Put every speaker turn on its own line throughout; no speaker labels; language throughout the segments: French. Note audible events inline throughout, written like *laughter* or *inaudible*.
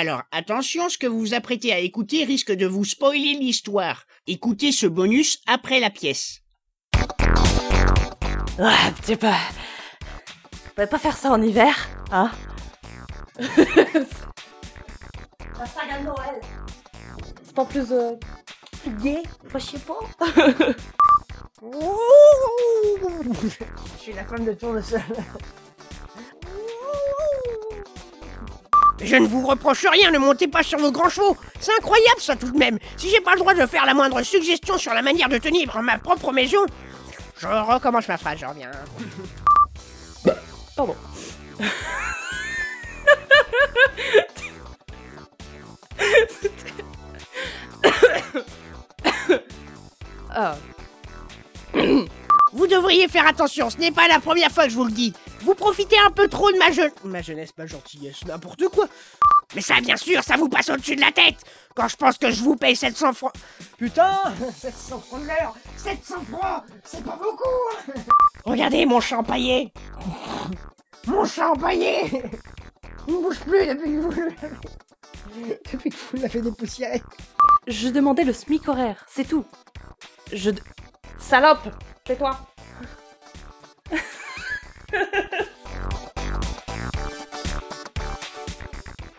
Alors attention, ce que vous vous apprêtez à écouter risque de vous spoiler l'histoire. Écoutez ce bonus après la pièce.
Ah, tu pas. On va pas faire ça en hiver, hein? *laughs* La saga de Noël. C'est pas plus, euh, plus gay? Enfin, je sais pas. *laughs* je suis la femme de tournesol. *laughs*
Je ne vous reproche rien, ne montez pas sur vos grands chevaux. C'est incroyable ça tout de même. Si j'ai pas le droit de faire la moindre suggestion sur la manière de tenir ma propre maison, je recommence ma phrase, je reviens.
Pardon. *coughs* *coughs* ah. *coughs*
Vous devriez faire attention, ce n'est pas la première fois que je vous le dis. Vous profitez un peu trop de ma jeune... Ma jeunesse, ma gentillesse, n'importe quoi. Mais ça, bien sûr, ça vous passe au-dessus de la tête Quand je pense que je vous paye 700 francs... Putain *laughs* 700 francs l'heure 700 francs C'est pas beaucoup Regardez mon champagne Mon champagne Il ne bouge plus depuis que vous. Depuis que vous l'avez dépoussiéré.
Je demandais le SMIC horaire, c'est tout. Je... Salope Tais-toi *laughs*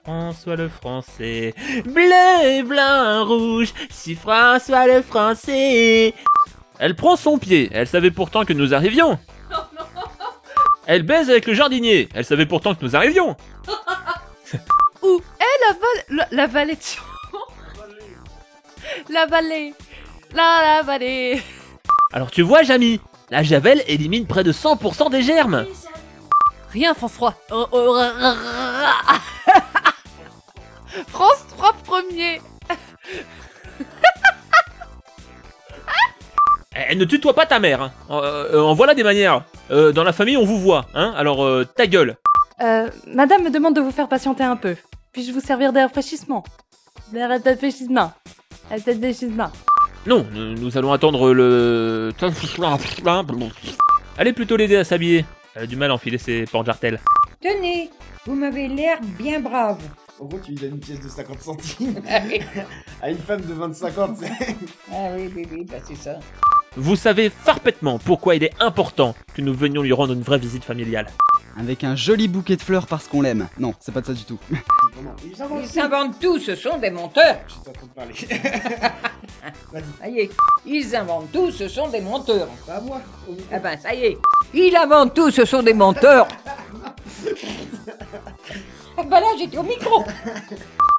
François le français, bleu, blanc, rouge, si François le français. Elle prend son pied, elle savait pourtant que nous arrivions. *laughs* Elle baise avec le jardinier, elle savait pourtant que nous arrivions. *laughs*
Où est la, val- la, la vallée de La vallée. La, la vallée.
Alors tu vois, Jamy, la javel élimine près de 100% des germes.
Rien, François Oh, oh, ra- *laughs* France 3 premiers *laughs*
Eh, ne tutoie pas ta mère. Hein. Euh, euh, en voilà des manières. Euh, dans la famille, on vous voit, hein. Alors euh, ta gueule.
Euh, madame me demande de vous faire patienter un peu. Puis-je vous servir des rafraîchissements? Des rafraîchissements. Des rafraîchissements.
Non, nous, nous allons attendre le. Allez plutôt l'aider à s'habiller. Elle a du mal à enfiler ses porte-jartelles.
Tenez, vous m'avez l'air bien brave.
En gros, tu lui donnes une pièce de 50 centimes *laughs*
Ah oui,
à une femme de 25 ans,
ah oui, oui, oui, bah c'est ça.
Vous savez parfaitement pourquoi il est important que nous venions lui rendre une vraie visite familiale.
Avec un joli bouquet de fleurs parce qu'on l'aime. Non, c'est pas de ça du tout.
Ils s'inventent
Ils
tout.
s'inventent tout, ce sont des menteurs.
Je suis en train de parler.
Ça y est, ils inventent tout, ce sont des menteurs.
Pas moi.
Ah ben, ça y est, ils inventent tout, ce sont des menteurs. *laughs* Ah ben là, j'étais au micro.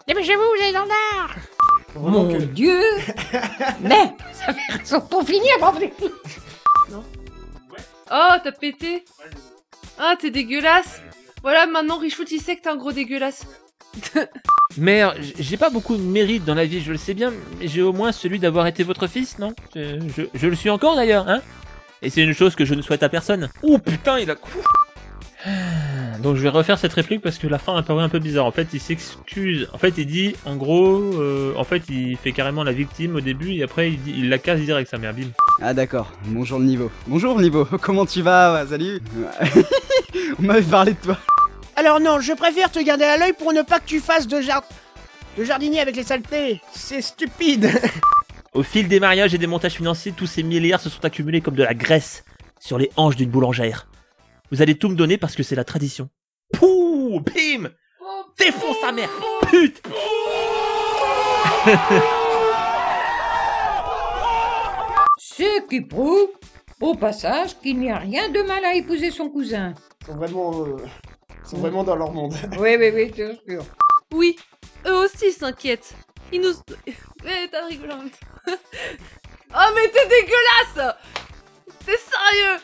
Dépêchez-vous, vous êtes en retard
Mon Dieu. *laughs* Mais, ça fait raison pour finir, bravo.
Oh, t'as pété. Ah, t'es dégueulasse. Voilà, maintenant Richout, il sait que t'es un gros dégueulasse. *laughs*
Mère, j- j'ai pas beaucoup de mérite dans la vie, je le sais bien, mais j'ai au moins celui d'avoir été votre fils, non? Je, je- je le suis encore d'ailleurs, hein? Et c'est une chose que je ne souhaite à personne. Oh putain, il a Donc je vais refaire cette réplique parce que la fin a paru un peu bizarre. En fait, il s'excuse. En fait, il dit, en gros, euh, en fait, il fait carrément la victime au début et après, il, dit, il la casse direct, sa mère, bim.
Ah d'accord, bonjour le niveau. Bonjour le niveau, *laughs* comment tu vas? Ouais, Salut *laughs* On m'avait parlé de toi.
Alors non, je préfère te garder à l'œil pour ne pas que tu fasses de, jar... de jardinier avec les saletés. C'est stupide. *laughs*
Au fil des mariages et des montages financiers, tous ces milliards se sont accumulés comme de la graisse sur les hanches d'une boulangère. Vous allez tout me donner parce que c'est la tradition. Pouh Bim Défonce sa mère Pute *laughs*
Ce qui prouve, au passage, qu'il n'y a rien de mal à épouser son cousin.
Ils sont vraiment, euh, ils sont vraiment dans leur monde.
Oui, oui, oui, sûr.
Oui, eux aussi s'inquiètent. Ils nous... Mais *laughs* t'as rigolé en même temps. *laughs* oh mais t'es dégueulasse T'es sérieux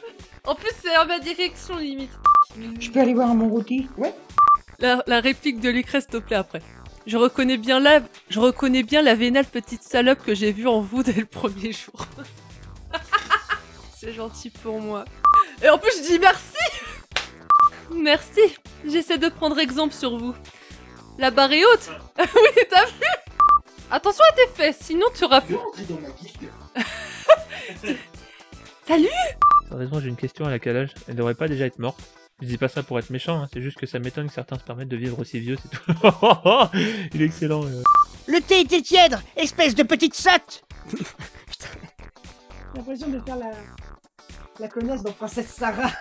En plus c'est en ma direction limite.
Je peux aller voir mon rôti
Ouais.
La, la réplique de Lucrèce, s'il te plaît, après. Je reconnais bien la, je reconnais bien la vénale petite salope que j'ai vue en vous dès le premier jour. *laughs* C'est gentil pour moi. Et en plus, je dis merci Merci J'essaie de prendre exemple sur vous. La barre est haute *laughs* Oui, t'as vu? Attention à tes fesses, sinon tu auras plus... *laughs* Salut
Sérieusement, j'ai une question à la calage. Elle devrait pas déjà être morte Je dis pas ça pour être méchant, hein, c'est juste que ça m'étonne que certains se permettent de vivre aussi vieux, c'est tout. *laughs* Il est excellent. euh.
Le thé était tiède, espèce de petite sotte Putain. *laughs* J'ai l'impression de faire la... la connaisse dans Princesse Sarah.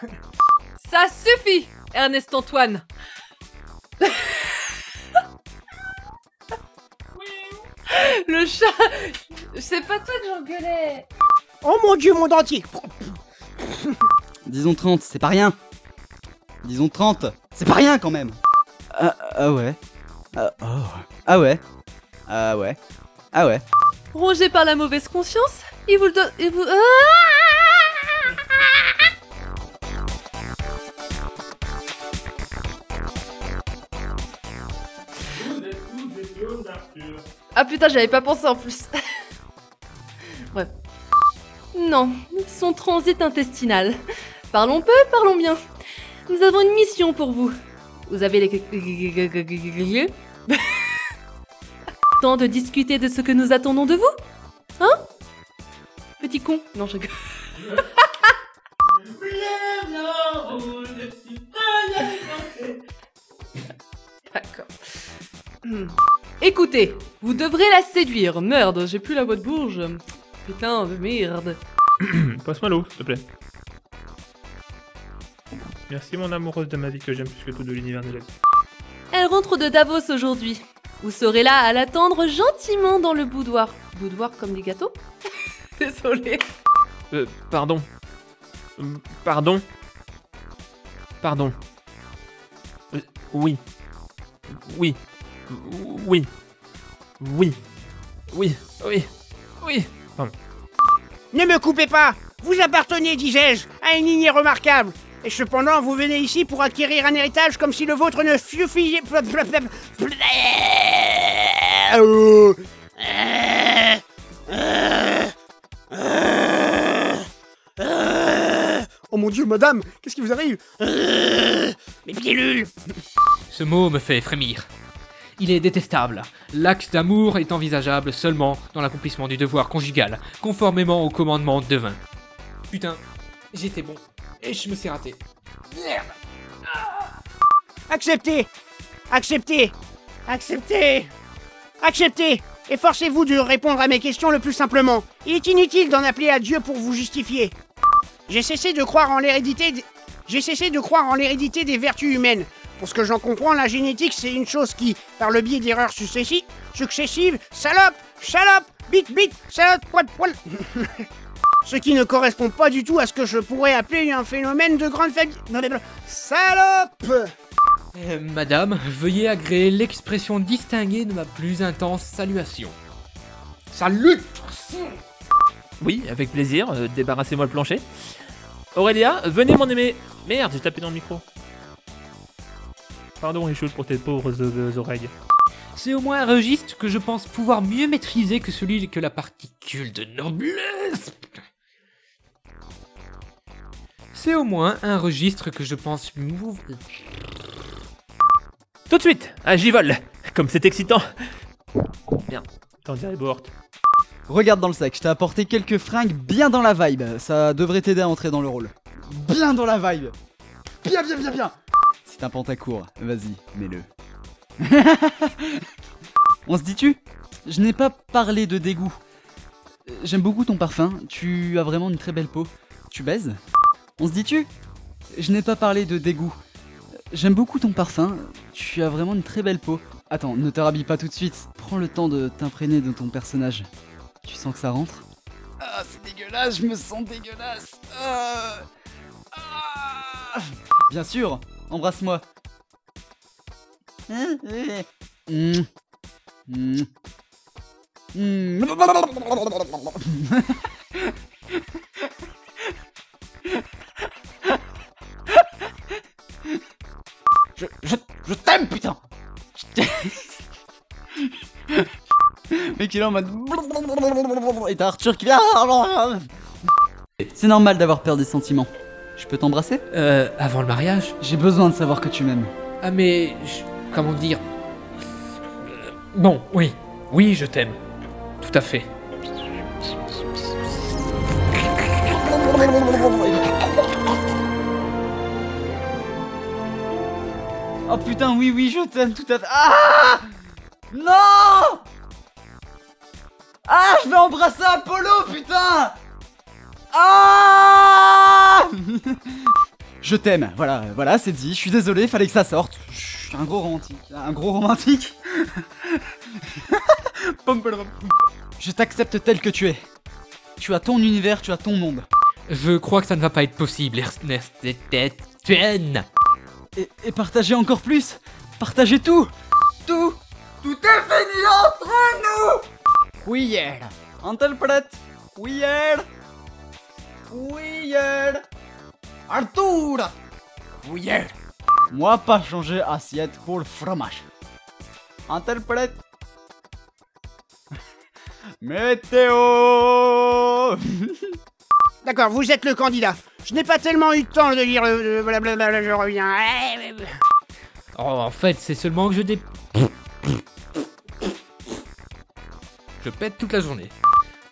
Ça suffit, Ernest Antoine. *laughs* Le chat C'est pas toi que j'engueulais
Oh mon dieu, monde entier
Disons 30, c'est pas rien. Disons 30, c'est pas rien quand même. Ah, ah ouais. Ah, oh. Ah ouais. Ah ouais. Ah ouais.
Rongé par la mauvaise conscience, il vous le donne... il vous... Ah Ah putain, j'avais pas pensé en plus. *laughs* Non, son transit intestinal. Parlons peu, parlons bien. Nous avons une mission pour vous. Vous avez les... *laughs* Temps de discuter de ce que nous attendons de vous Hein? Petit con. Non, je. *laughs* D'accord. Hmm. Écoutez, vous devrez la séduire. Merde, j'ai plus la voix de bourge. Putain de merde. *coughs*
Passe-moi l'eau, s'il te plaît. Merci mon amoureuse de ma vie que j'aime plus que tout de l'univers de la vie.
Elle rentre de Davos aujourd'hui. Vous serez là à l'attendre gentiment dans le boudoir. Boudoir comme des gâteaux *laughs* Désolée.
Euh, pardon. Euh, Pardon. Pardon. Euh, oui. Oui. Oui. Oui. Oui. Oui. Oui.
Ne me coupez pas Vous appartenez, disais-je, à une lignée remarquable. Et cependant, vous venez ici pour acquérir un héritage comme si le vôtre ne suffisait...
Oh mon dieu, madame, qu'est-ce qui vous arrive?
Mes pilules
Ce mot me fait frémir. Il est détestable. L'acte d'amour est envisageable seulement dans l'accomplissement du devoir conjugal, conformément au commandement divin. Putain, j'étais bon. Et je me suis raté. Merde
Acceptez Acceptez Acceptez Acceptez Efforcez-vous de répondre à mes questions le plus simplement. Il est inutile d'en appeler à Dieu pour vous justifier. J'ai cessé de croire en l'hérédité... d- J'ai cessé de croire en l'hérédité des vertus humaines. Pour ce que j'en comprends, la génétique, c'est une chose qui, par le biais d'erreurs successi- successives, salope, salope, bite, bite, salope, poil, poil... *laughs* ce qui ne correspond pas du tout à ce que je pourrais appeler un phénomène de grande famille... Non, mais- Salope
Euh, Madame, veuillez agréer l'expression distinguée de ma plus intense saluation. Salut
Oui, avec plaisir. euh, Débarrassez-moi le plancher. Aurélia, venez mon aimé. Merde, j'ai tapé dans le micro. Pardon, Richoul, pour tes pauvres euh, oreilles.
C'est au moins un registre que je pense pouvoir mieux maîtriser que celui que la particule de noblesse. C'est au moins un registre que je pense
Tout de suite, j'y vole. Comme c'est excitant. Merde, t'en dirais Bohort.
Regarde dans le sac, je t'ai apporté quelques fringues bien dans la vibe. Ça devrait t'aider à entrer dans le rôle. Bien dans la vibe Bien, bien, bien, bien C'est un pantacourt, vas-y, mets-le. *laughs* On se dit-tu? Je n'ai pas parlé de dégoût. J'aime beaucoup ton parfum, tu as vraiment une très belle peau. Tu baises? On se dit-tu? Je n'ai pas parlé de dégoût. J'aime beaucoup ton parfum, tu as vraiment une très belle peau. Attends, ne te rhabille pas tout de suite, prends le temps de t'imprégner de ton personnage. Tu sens que ça rentre? Ah, c'est dégueulasse, je me sens dégueulasse. Ah. Ah. Bien sûr, embrasse-moi. Je, je, je t'aime, putain. Mec, il est en mode. Et t'as Arthur qui vient. C'est normal d'avoir peur des sentiments. Je peux t'embrasser
Euh, avant le mariage
J'ai besoin de savoir que tu m'aimes.
Ah mais... je- comment dire? Bon, oui. Oui, je t'aime. Tout à fait.
Oh putain, oui, oui, je t'aime tout à fait. Ah Non Ah, je vais embrasser Apollo, putain Ah *laughs* Je t'aime, voilà, voilà, c'est dit. Je suis désolé, fallait que ça sorte. Je suis un gros romantique, un gros romantique. *laughs* Je t'accepte tel que tu es. Tu as ton univers, tu as ton monde.
Je crois que ça ne va pas être possible, Ernest.
Et, et partager encore plus Partager tout Tout Tout est fini entre nous Oui, elle Interprète Oui, elle Oui, elle Arthur Oui, elle Moi, pas changer assiette pour le fromage. Interprète *laughs* Météo *laughs*
D'accord, vous êtes le candidat. Je n'ai pas tellement eu le temps de lire le... blablabla, je reviens. Eh,
Oh, en fait, c'est seulement que je dé... Je pète toute la journée.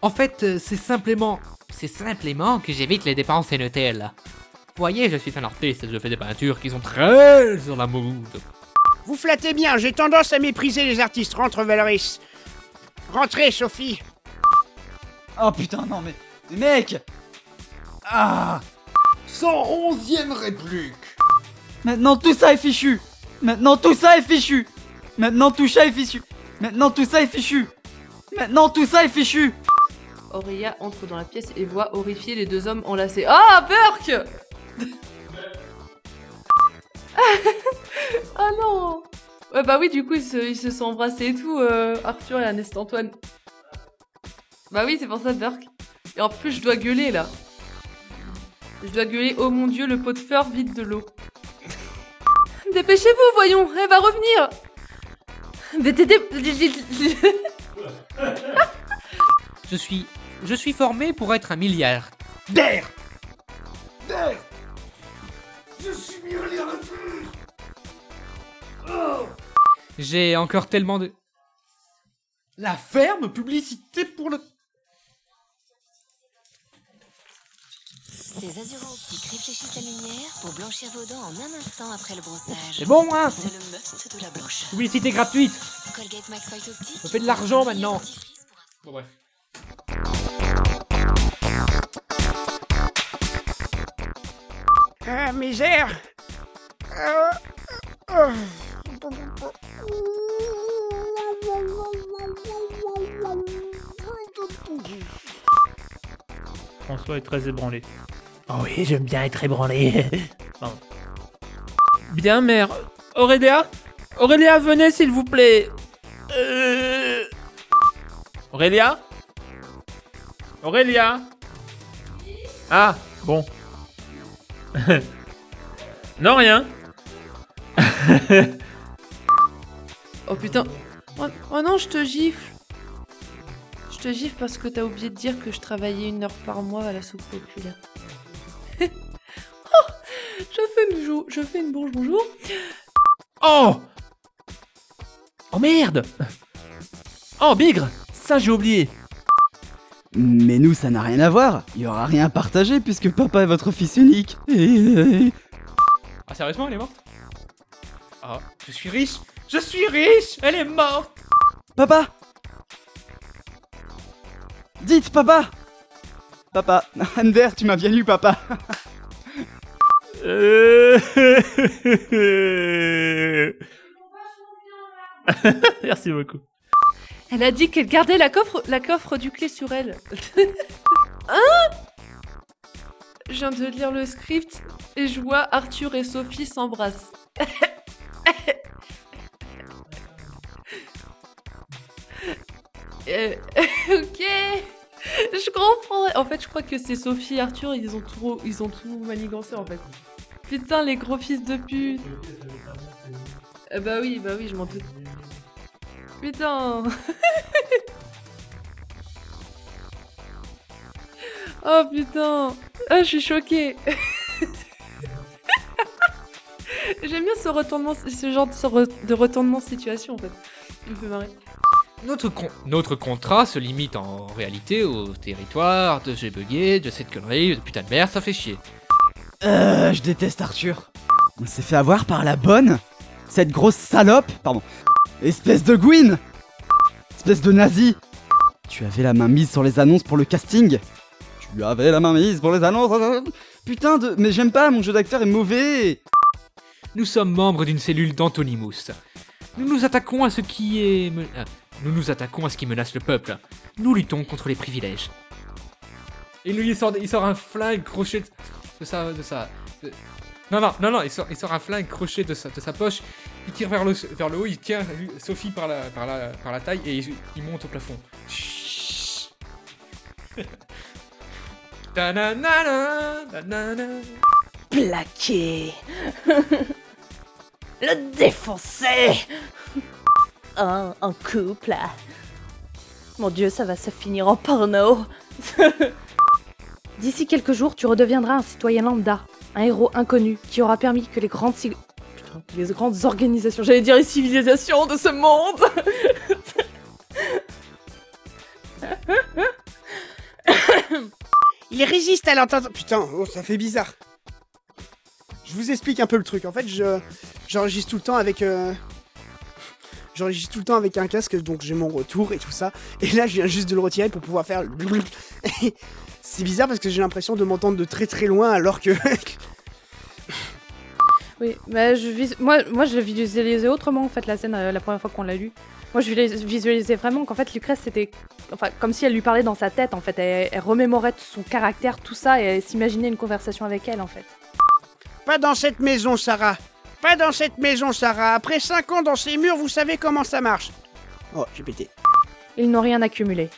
En fait, euh, c'est simplement... C'est simplement que j'évite les dépenses inutiles. Vous voyez, je suis un artiste et je fais des peintures qui sont très sur la mode.
Vous flattez bien, j'ai tendance à mépriser les artistes. Rentre, Valoris. Rentrez, Sophie.
Oh putain, non mais... mais mec Ah
111ème réplique
Maintenant tout ça est fichu Maintenant tout ça est fichu Maintenant tout ça est fichu Maintenant tout ça est fichu Maintenant tout ça est fichu
Aurélia entre dans la pièce et voit horrifiés les deux hommes enlacés. Ah, Burke *laughs* Ah non Ouais, bah oui, du coup, ils se, sont embrassés et tout, euh, Arthur et Ernest Antoine. Bah oui, c'est pour ça, Burke. Et en plus, je dois gueuler, là. Je dois gueuler, oh mon dieu, le pot de fleurs vide de l'eau. *laughs* Dépêchez-vous, voyons, elle va revenir *laughs*
Je suis... Je suis formé pour être un milliard.
D'air D'air Je suis milliardaire Oh
J'ai encore tellement de...
La ferme publicité pour le...
Ces Azura optiques réfléchissent la lumière pour blanchir vos dents en un instant après le brossage.
C'est bon, hein
C'est le must de la blancheur.
Publicité gratuite
Colgate Max White Optique.
Ça fait de l'argent, maintenant. Bon, bref.
Ah, misère.
François est très ébranlé. Oh oui, j'aime bien être ébranlé. *laughs* Pardon. Bien, mère. Aurélia? Aurélia, venez s'il vous plaît. Euh... Aurélia? Aurélia? Ah, bon. *laughs* non, rien. *laughs*
Oh putain. Oh, oh non, je te gifle. Je te gifle parce que t'as oublié de dire que je travaillais une heure par mois à la soupe populaire. *laughs* oh, je fais une, je fais une bonjour.
Oh Oh merde Oh, Bigre Ça, j'ai oublié.
Mais nous, ça n'a rien à voir. Il y aura rien à partager puisque papa est votre fils unique. *laughs*
Ah, sérieusement, elle est morte? Ah, je suis riche Je suis riche Elle est morte
Papa Dites, papa Papa, *laughs* Ander, tu m'as bien eu, papa. *laughs*
Merci beaucoup.
Elle a dit qu'elle gardait la coffre, la coffre du clé sur elle. *laughs* hein? Je viens de lire le script et je vois Arthur et Sophie s'embrassent. *laughs* Euh, *laughs* ok, je comprends. En fait, je crois que c'est Sophie et Arthur, ils ont tout, ils ont tout manigancé en fait. Putain, les gros fils de pute. Euh, bah oui, bah oui, je m'en doute. Putain. *laughs* oh putain. Ah, je suis choquée. *laughs* J'aime bien ce retournement, ce genre de, ce re- de retournement de situation en fait. Il me fait marrer.
Notre, con- notre contrat se limite en réalité au territoire de j'ai bugué, de cette connerie, de putain de merde, ça fait chier.
Euh, je déteste Arthur. On s'est fait avoir par la bonne Cette grosse salope Pardon. Espèce de Gwyn Espèce de nazi Tu avais la main mise sur les annonces pour le casting Tu avais la main mise pour les annonces Putain de... Mais j'aime pas, mon jeu d'acteur est mauvais
Nous sommes membres d'une cellule d'Antonymous. Nous nous attaquons à ce qui est... euh, Nous nous attaquons à ce qui menace le peuple. Nous luttons contre les privilèges. Et lui, il sort, il sort un flingue crochet de, de sa... De de- Non, non, non, non, il sort, il sort un flingue crochet de sa, de sa poche, il tire vers le, vers le haut, il tient Sophie par la, par la, par la taille et il, il monte au plafond. *laughs*
Plaqué. *laughs* Le défoncer. Oh, *laughs* en couple. Mon dieu, ça va se finir en porno.
D'ici quelques jours, tu redeviendras un citoyen lambda, un héros inconnu qui aura permis que les grandes les grandes organisations, j'allais dire les civilisations de ce monde.
Il résiste à l'entente. Putain, oh, ça fait bizarre. Je vous explique un peu le truc. En fait, je j'enregistre tout le temps avec. euh, J'enregistre tout le temps avec un casque, donc j'ai mon retour et tout ça. Et là, je viens juste de le retirer pour pouvoir faire. *laughs* C'est bizarre parce que j'ai l'impression de m'entendre de très très loin alors que. *laughs*
Oui, mais je vis- moi, moi je l'ai visualisé autrement en fait la scène euh, la première fois qu'on l'a lu. Moi je vis- visualisais vraiment qu'en fait Lucrèce c'était enfin comme si elle lui parlait dans sa tête en fait. Elle, elle remémorait son caractère, tout ça et elle s'imaginait une conversation avec elle en fait.
Pas dans cette maison, Sarah. Pas dans cette maison, Sarah. Après 5 ans dans ces murs, vous savez comment ça marche. Oh, j'ai pété.
Ils n'ont rien accumulé.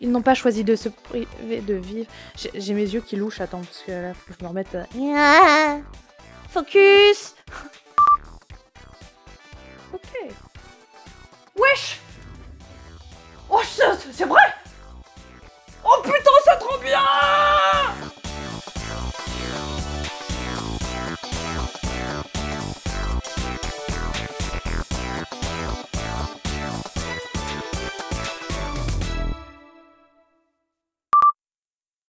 Ils n'ont pas choisi de se priver de vivre. J'ai mes yeux qui louchent, attends, parce que là, faut que je me remette. Euh,
Focus
Ok. Wesh Oh, c'est vrai Oh putain, c'est trop bien